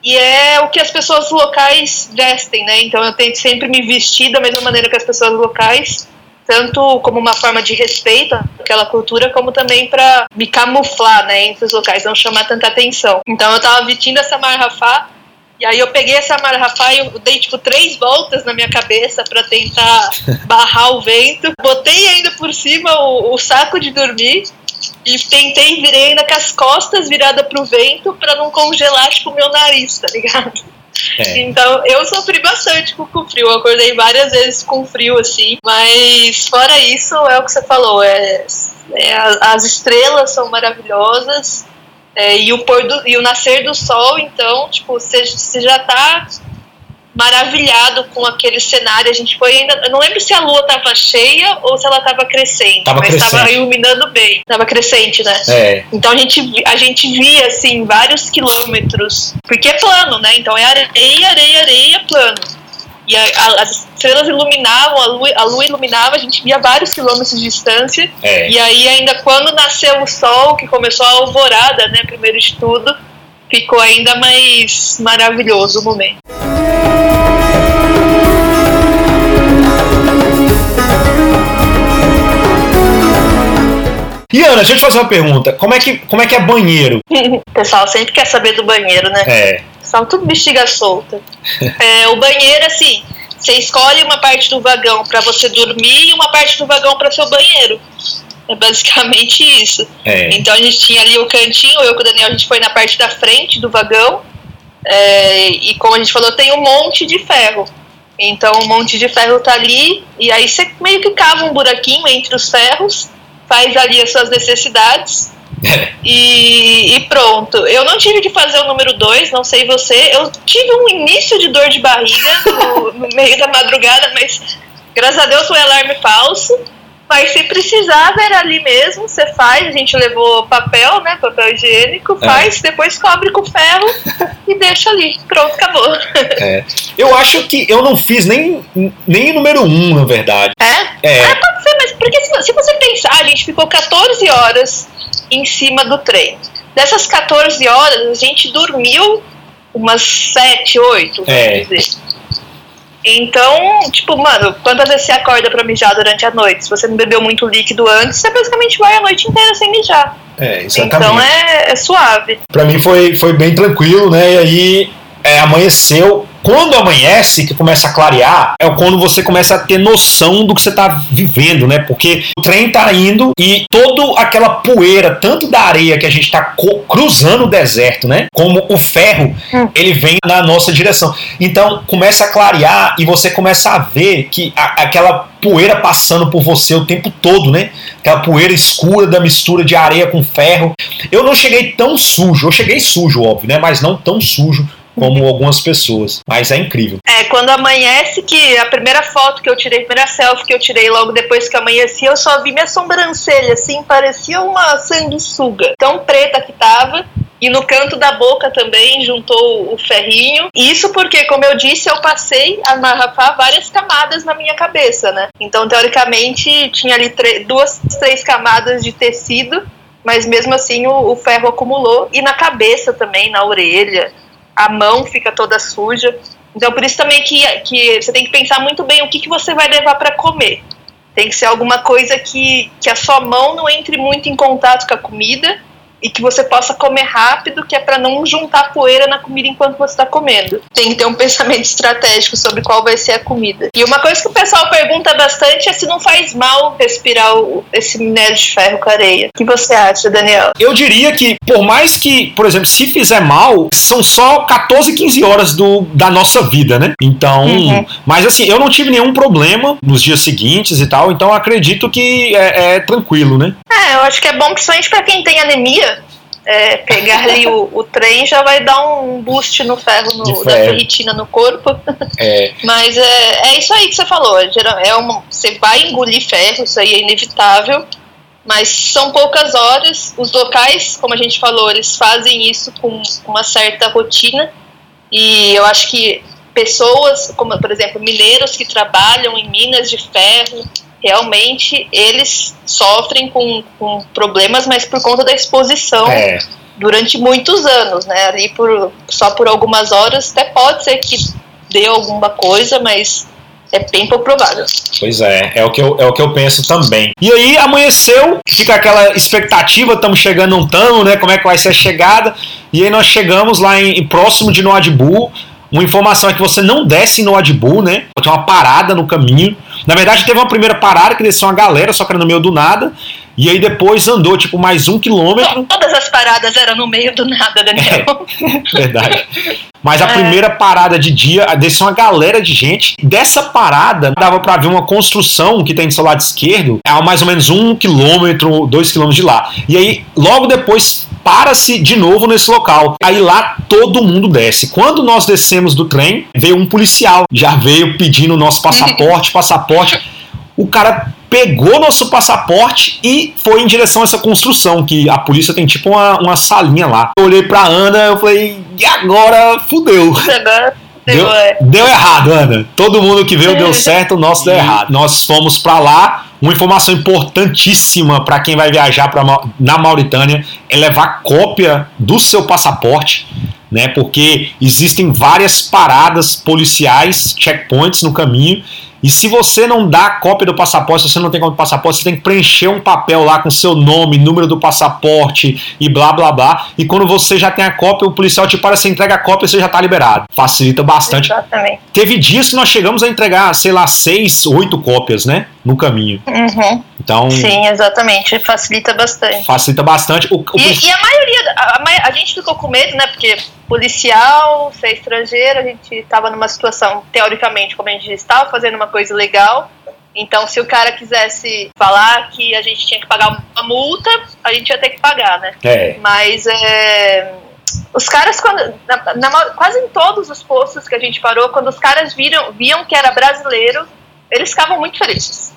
e é o que as pessoas locais vestem, né? Então eu tento sempre me vestir da mesma maneira que as pessoas locais, tanto como uma forma de respeito àquela cultura, como também para me camuflar, né, entre os locais, não chamar tanta atenção. Então eu tava vestindo essa marrafá e aí eu peguei essa marrafá e eu dei tipo três voltas na minha cabeça para tentar barrar o vento. Botei ainda por cima o, o saco de dormir e tentei virei ainda com as costas viradas pro vento para não congelar, tipo, o meu nariz, tá ligado? É. Então, eu sofri bastante com frio. Eu acordei várias vezes com frio, assim. Mas, fora isso, é o que você falou. É, é as estrelas são maravilhosas. É, e, o pôr do, e o nascer do sol, então, tipo, você já tá maravilhado com aquele cenário. A gente foi ainda. Eu não lembro se a lua estava cheia ou se ela estava crescente, tava mas estava iluminando bem. Estava crescente, né? É. Então a gente, a gente via, assim, vários quilômetros. Porque é plano, né? Então é areia, areia, areia, plano. E a, a, as estrelas iluminavam, a lua, a lua iluminava, a gente via vários quilômetros de distância. É. E aí, ainda quando nasceu o sol, que começou a alvorada, né? Primeiro de tudo, ficou ainda mais maravilhoso o momento. E Ana, deixa eu te fazer uma pergunta. Como é que, como é, que é banheiro? o pessoal sempre quer saber do banheiro, né? É. São tudo bexiga solta. é, o banheiro, assim, você escolhe uma parte do vagão para você dormir e uma parte do vagão para seu banheiro. É basicamente isso. É. Então a gente tinha ali o cantinho, eu com o Daniel, a gente foi na parte da frente do vagão. É, e como a gente falou, tem um monte de ferro. Então um monte de ferro tá ali, e aí você meio que cava um buraquinho entre os ferros faz ali as suas necessidades e, e, pronto. Eu não tive que fazer o número 2, não sei você. Eu tive um início de dor de barriga no, no meio da madrugada, mas graças a Deus foi alarme falso. Mas se precisava, era ali mesmo, você faz, a gente levou papel, né? Papel higiênico, é. faz, é. depois cobre com ferro e deixa ali. Pronto, acabou. É. Eu acho que eu não fiz nem, nem número um, na verdade. É? É, é pode ser, mas porque se, se você pensar, a gente ficou 14 horas em cima do trem. Dessas 14 horas, a gente dormiu umas 7, 8, vamos é. dizer. Então, tipo, mano, quantas vezes você acorda pra mijar durante a noite? Se você não bebeu muito líquido antes, você basicamente vai a noite inteira sem mijar. É, exatamente. Então é, é suave. Pra mim foi, foi bem tranquilo, né? E aí é, amanheceu quando amanhece, que começa a clarear, é quando você começa a ter noção do que você está vivendo, né? Porque o trem está indo e toda aquela poeira, tanto da areia que a gente está cruzando o deserto, né? Como o ferro, hum. ele vem na nossa direção. Então começa a clarear e você começa a ver que a, aquela poeira passando por você o tempo todo, né? Aquela poeira escura da mistura de areia com ferro. Eu não cheguei tão sujo, eu cheguei sujo, óbvio, né? Mas não tão sujo como algumas pessoas. Mas é incrível. É, quando amanhece, que a primeira foto que eu tirei, a primeira selfie que eu tirei logo depois que amanhecia, eu só vi minha sobrancelha, assim, parecia uma sanguessuga. Tão preta que tava. E no canto da boca também juntou o ferrinho. Isso porque, como eu disse, eu passei a marrafar várias camadas na minha cabeça, né? Então, teoricamente, tinha ali duas, três camadas de tecido, mas mesmo assim o, o ferro acumulou. E na cabeça também, na orelha a mão fica toda suja. Então, por isso também que, que você tem que pensar muito bem o que, que você vai levar para comer. Tem que ser alguma coisa que, que a sua mão não entre muito em contato com a comida e que você possa comer rápido, que é para não juntar poeira na comida enquanto você está comendo. Tem que ter um pensamento estratégico sobre qual vai ser a comida. E uma coisa que o pessoal pergunta bastante é se não faz mal respirar o, esse minério de ferro com areia. O que você acha, Daniel? Eu diria que, por mais que, por exemplo, se fizer mal, são só 14, 15 horas do, da nossa vida, né? Então, uhum. mas assim, eu não tive nenhum problema nos dias seguintes e tal, então acredito que é, é tranquilo, né? É, eu acho que é bom, principalmente para quem tem anemia, é, pegar ali o, o, trem já vai dar um boost no ferro, no, da ferritina no corpo. É. Mas é, é isso aí que você falou. É uma, você vai engolir ferro, isso aí é inevitável. Mas são poucas horas. Os locais, como a gente falou, eles fazem isso com uma certa rotina. E eu acho que pessoas, como por exemplo, mineiros que trabalham em minas de ferro, realmente eles sofrem com, com problemas, mas por conta da exposição é. durante muitos anos, né? Ali por, só por algumas horas, até pode ser que dê alguma coisa, mas é bem pouco provável. Pois é, é o, que eu, é o que eu penso também. E aí amanheceu, fica aquela expectativa, estamos chegando, não estamos, né? Como é que vai ser a chegada? E aí nós chegamos lá em, em próximo de Noadbu. Uma informação é que você não desce em Noadbu, né? Tem uma parada no caminho. Na verdade, teve uma primeira parada que desceu uma galera, só que era no meio do nada. E aí depois andou, tipo, mais um quilômetro. Todas as paradas eram no meio do nada, Daniel. É, verdade. Mas a é. primeira parada de dia, desceu uma galera de gente. Dessa parada, dava para ver uma construção que tem do seu lado esquerdo, a mais ou menos um quilômetro, dois quilômetros de lá. E aí, logo depois, para-se de novo nesse local. Aí lá todo mundo desce. Quando nós descemos do trem, veio um policial, já veio pedindo o nosso passaporte, passaporte. O cara pegou nosso passaporte e foi em direção a essa construção, que a polícia tem tipo uma, uma salinha lá. Eu olhei pra Ana, eu falei, e agora fudeu. Agora deu, é. deu errado, Ana. Todo mundo que veio deu certo, o nosso deu errado. Nós fomos para lá. Uma informação importantíssima para quem vai viajar pra, na Mauritânia é levar cópia do seu passaporte, né? Porque existem várias paradas policiais, checkpoints no caminho e se você não dá cópia do passaporte, se você não tem cópia do passaporte, você tem que preencher um papel lá com seu nome, número do passaporte e blá blá blá. E quando você já tem a cópia, o policial te para, você entrega a cópia e você já está liberado. Facilita bastante. Exatamente. Teve dias que nós chegamos a entregar, sei lá, seis, oito cópias, né? No caminho. Uhum. Então. Sim, exatamente. Facilita bastante. Facilita bastante. O, o... E, e, a maioria. A, a, gente ficou com medo, né? Porque policial, ser estrangeiro, a gente estava numa situação, teoricamente, como a gente estava fazendo uma coisa legal. Então, se o cara quisesse falar que a gente tinha que pagar uma multa, a gente ia ter que pagar, né? É. Mas é, os caras, quando, na, na, quase em todos os postos que a gente parou, quando os caras viram, viam que era brasileiro, eles ficavam muito felizes.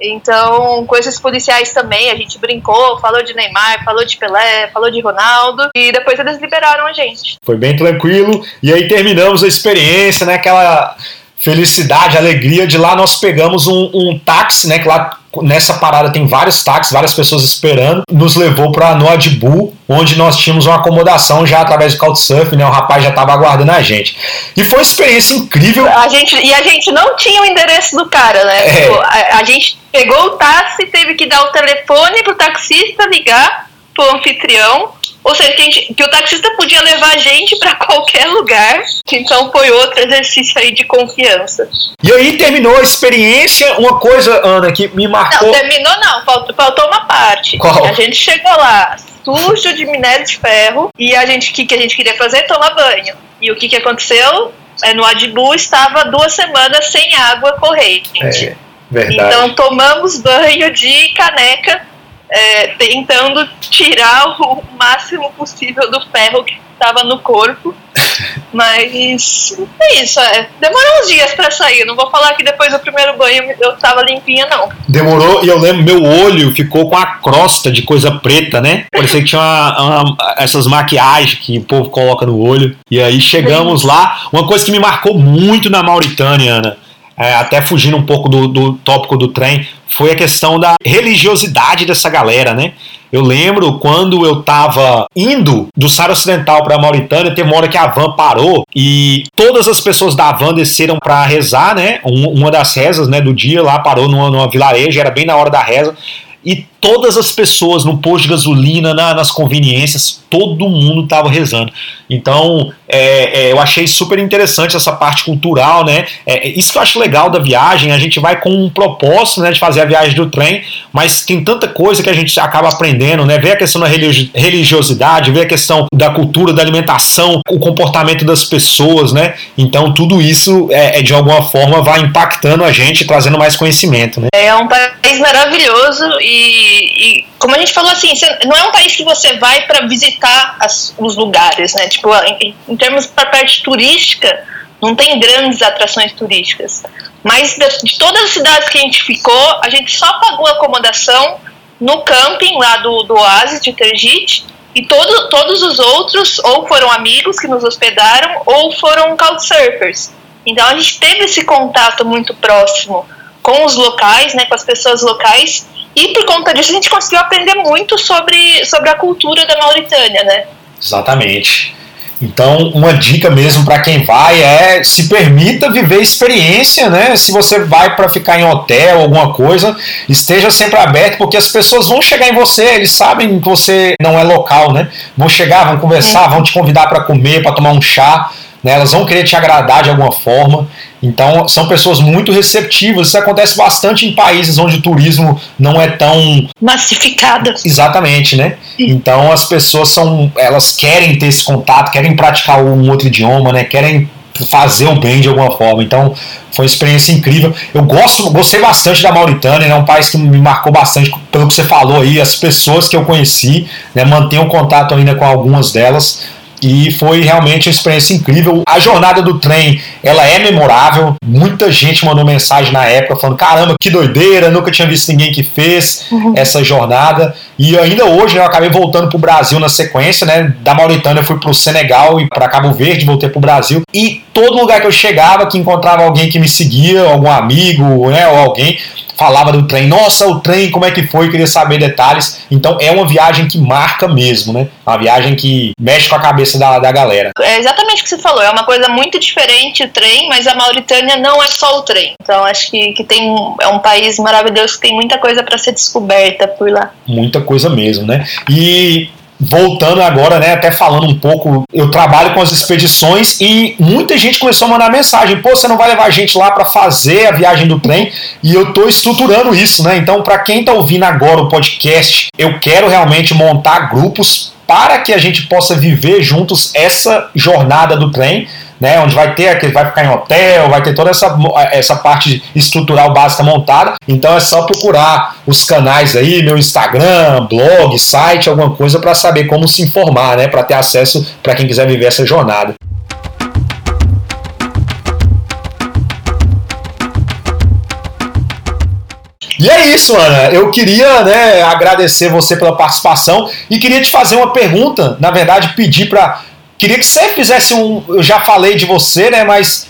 Então, coisas policiais também, a gente brincou, falou de Neymar, falou de Pelé, falou de Ronaldo, e depois eles liberaram a gente. Foi bem tranquilo, e aí terminamos a experiência, né? Aquela felicidade, alegria de lá nós pegamos um, um táxi, né? Que lá nessa parada tem vários táxis, várias pessoas esperando. Nos levou para Noadbu, onde nós tínhamos uma acomodação já através do Couchsurfing, né? O rapaz já estava aguardando a gente. E foi uma experiência incrível. A gente, e a gente não tinha o endereço do cara, né? É. Tipo, a, a, gente pegou o táxi, teve que dar o telefone pro taxista ligar pro anfitrião ou seja, que, gente, que o taxista podia levar a gente para qualquer lugar. Então foi outro exercício aí de confiança. E aí terminou a experiência. Uma coisa, Ana, que me marcou. Não, terminou não. Faltou, faltou uma parte. Qual? A gente chegou lá sujo de minério de ferro e a gente, o que, que a gente queria fazer? Tomar banho. E o que, que aconteceu? É, no Adbu estava duas semanas sem água corrente. É, verdade. Então tomamos banho de caneca é, tentando tirar o máximo possível do ferro que estava no corpo. Mas é isso, é. Demorou uns dias para sair. Não vou falar que depois do primeiro banho eu tava limpinha, não. Demorou, e eu lembro, meu olho ficou com a crosta de coisa preta, né? Parecia que tinha uma, uma, essas maquiagens que o povo coloca no olho. E aí chegamos lá. Uma coisa que me marcou muito na Mauritânia, Ana, é, até fugindo um pouco do, do tópico do trem, foi a questão da religiosidade dessa galera, né? Eu lembro quando eu tava indo do Saara Ocidental para Mauritânia, teve uma hora que a van parou e todas as pessoas da van desceram para rezar, né? uma das rezas, né, do dia lá parou numa, numa vilareja, era bem na hora da reza e todas as pessoas no posto de gasolina, na, nas conveniências, todo mundo estava rezando. Então, é, é, eu achei super interessante essa parte cultural, né? É, é, isso que eu acho legal da viagem, a gente vai com um propósito né, de fazer a viagem do trem, mas tem tanta coisa que a gente acaba aprendendo, né? Ver a questão da religiosidade, ver a questão da cultura, da alimentação, o comportamento das pessoas, né? Então, tudo isso, é, é de alguma forma, vai impactando a gente, trazendo mais conhecimento, né? É um país maravilhoso e e, como a gente falou assim, não é um país que você vai para visitar as, os lugares, né? Tipo, em, em termos para parte turística, não tem grandes atrações turísticas. Mas de, de, todas as cidades que a gente ficou, a gente só pagou acomodação no camping lá do, do Oasis de Tergite e todo, todos os outros ou foram amigos que nos hospedaram ou foram couchsurfers. Então a gente teve esse contato muito próximo com os locais, né, com as pessoas locais, e por conta disso a gente conseguiu aprender muito sobre, sobre a cultura da Mauritânia, né? Exatamente. Então, uma dica mesmo para quem vai é se permita viver experiência, né? Se você vai para ficar em hotel, alguma coisa, esteja sempre aberto, porque as pessoas vão chegar em você, eles sabem que você não é local, né? Vão chegar, vão conversar, vão te convidar para comer, para tomar um chá, né? Elas vão querer te agradar de alguma forma. Então, são pessoas muito receptivas. Isso acontece bastante em países onde o turismo não é tão massificado. Exatamente, né? Então, as pessoas são, elas querem ter esse contato, querem praticar um outro idioma, né? Querem fazer o bem de alguma forma. Então, foi uma experiência incrível. Eu gosto, gostei bastante da Mauritânia, é né? um país que me marcou bastante pelo que você falou aí, as pessoas que eu conheci, né? Mantenho contato ainda com algumas delas e foi realmente uma experiência incrível. A jornada do trem, ela é memorável. Muita gente mandou mensagem na época falando: "Caramba, que doideira, nunca tinha visto ninguém que fez uhum. essa jornada". E ainda hoje né, eu acabei voltando para o Brasil na sequência, né? Da Mauritânia eu fui para o Senegal e para Cabo Verde, voltei para o Brasil. E todo lugar que eu chegava, que encontrava alguém que me seguia, algum amigo, né, ou alguém, falava do trem, nossa, o trem, como é que foi, queria saber detalhes. Então é uma viagem que marca mesmo, né? Uma viagem que mexe com a cabeça da, da galera. É exatamente o que você falou, é uma coisa muito diferente o trem, mas a Mauritânia não é só o trem. Então acho que, que tem é um país maravilhoso que tem muita coisa para ser descoberta por lá. Muita coisa mesmo, né? E voltando agora, né, até falando um pouco, eu trabalho com as expedições e muita gente começou a mandar mensagem, pô, você não vai levar a gente lá para fazer a viagem do trem? E eu tô estruturando isso, né? Então, para quem tá ouvindo agora o podcast, eu quero realmente montar grupos para que a gente possa viver juntos essa jornada do trem né, onde vai ter aquele, vai ficar em hotel, vai ter toda essa, essa parte estrutural básica montada. Então é só procurar os canais aí, meu Instagram, blog, site, alguma coisa para saber como se informar, né, para ter acesso para quem quiser viver essa jornada. E é isso, Ana. Eu queria né, agradecer você pela participação e queria te fazer uma pergunta, na verdade, pedir para Queria que você fizesse um. Eu já falei de você, né? Mas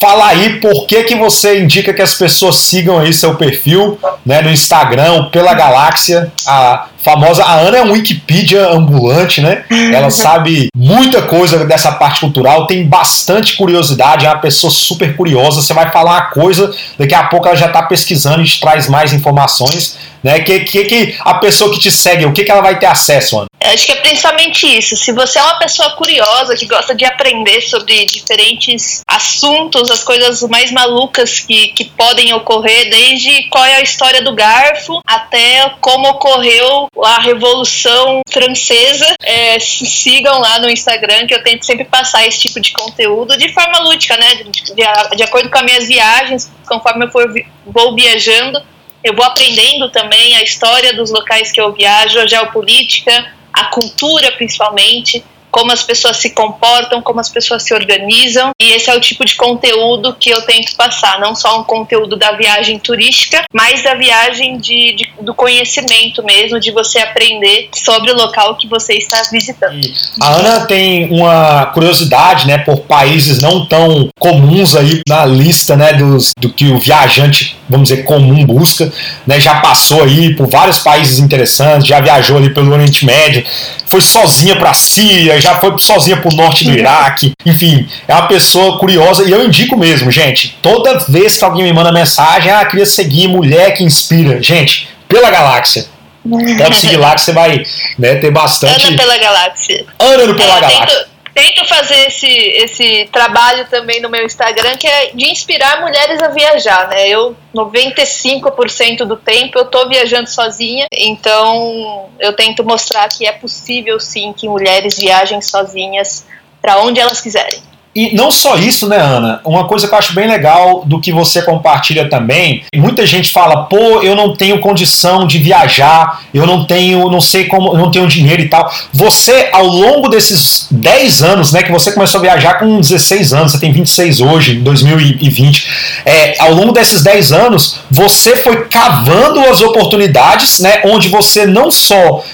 fala aí por que, que você indica que as pessoas sigam aí seu perfil né, no Instagram, pela Galáxia. A famosa. A Ana é um Wikipedia ambulante, né? Ela sabe muita coisa dessa parte cultural, tem bastante curiosidade, é uma pessoa super curiosa. Você vai falar uma coisa, daqui a pouco ela já está pesquisando e te traz mais informações. Né? Que, que, que a pessoa que te segue, o que, que ela vai ter acesso, Ana? Acho que é principalmente isso. Se você é uma pessoa curiosa, que gosta de aprender sobre diferentes assuntos, as coisas mais malucas que, que podem ocorrer, desde qual é a história do garfo até como ocorreu a Revolução Francesa, é, sigam lá no Instagram que eu tento sempre passar esse tipo de conteúdo de forma lúdica, né? De, de, de acordo com as minhas viagens, conforme eu for, vou viajando eu vou aprendendo também a história dos locais que eu viajo, a geopolítica, a cultura principalmente, como as pessoas se comportam, como as pessoas se organizam. E esse é o tipo de conteúdo que eu tento passar, não só um conteúdo da viagem turística, mas da viagem de, de do conhecimento mesmo, de você aprender sobre o local que você está visitando. A Ana tem uma curiosidade, né, por países não tão comuns aí na lista, né, dos, do que o viajante, vamos dizer, comum busca, né, já passou aí por vários países interessantes, já viajou ali pelo Oriente Médio, foi sozinha para a Síria, já foi sozinha pro norte do Iraque. Enfim, é uma pessoa curiosa e eu indico mesmo, gente. Toda vez que alguém me manda mensagem, ah, queria seguir mulher que inspira. Gente, pela galáxia. Pode seguir lá que você vai né, ter bastante. Ana pela galáxia. Ana pela galáxia tento fazer esse, esse trabalho também no meu Instagram, que é de inspirar mulheres a viajar, né? Eu, 95% do tempo, eu tô viajando sozinha, então eu tento mostrar que é possível sim que mulheres viajem sozinhas para onde elas quiserem. E não só isso, né, Ana? Uma coisa que eu acho bem legal do que você compartilha também, muita gente fala, pô, eu não tenho condição de viajar, eu não tenho, não sei como, não tenho dinheiro e tal. Você, ao longo desses 10 anos, né, que você começou a viajar com 16 anos, você tem 26 hoje, em 2020, é, ao longo desses 10 anos, você foi cavando as oportunidades, né, onde você não só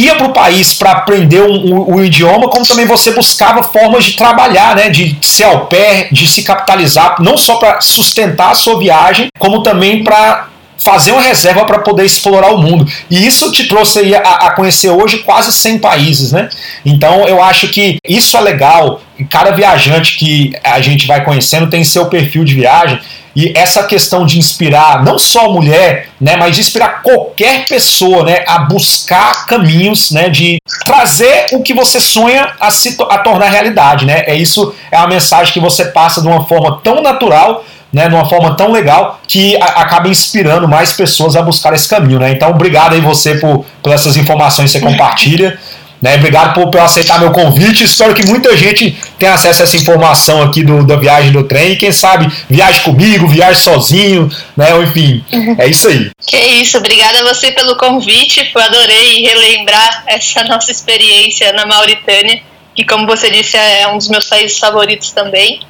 ia para o país para aprender o, o, idioma, como também você buscava formas de trabalhar, né, de ser ao pé, de se capitalizar, não só para sustentar a sua viagem, como também para fazer uma reserva para poder explorar o mundo. E isso te trouxe a, a, conhecer hoje quase 100 países, né? Então eu acho que isso é legal. Cada viajante que a gente vai conhecendo tem seu perfil de viagem. E essa questão de inspirar não só a mulher, né, mas de inspirar qualquer pessoa, né, a buscar caminhos, né, de trazer o que você sonha a se a tornar realidade, né? É isso é uma mensagem que você passa de uma forma tão natural né, de uma forma tão legal que acaba inspirando mais pessoas a buscar esse caminho. Né? Então, obrigado aí você por, por essas informações que você compartilha. Né? Obrigado por, por aceitar meu convite. Espero que muita gente tenha acesso a essa informação aqui do, da viagem do trem. Quem sabe viaje comigo, viaje sozinho, né? enfim, é isso aí. Que isso, obrigada a você pelo convite. Eu adorei relembrar essa nossa experiência na Mauritânia, que, como você disse, é um dos meus países favoritos também.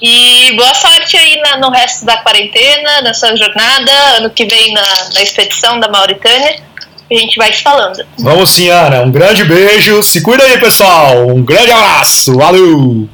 E boa sorte aí na, no resto da quarentena, nessa jornada, ano que vem na, na expedição da Mauritânia. A gente vai se falando. Vamos sim, Ana. Um grande beijo. Se cuida aí, pessoal. Um grande abraço. Valeu!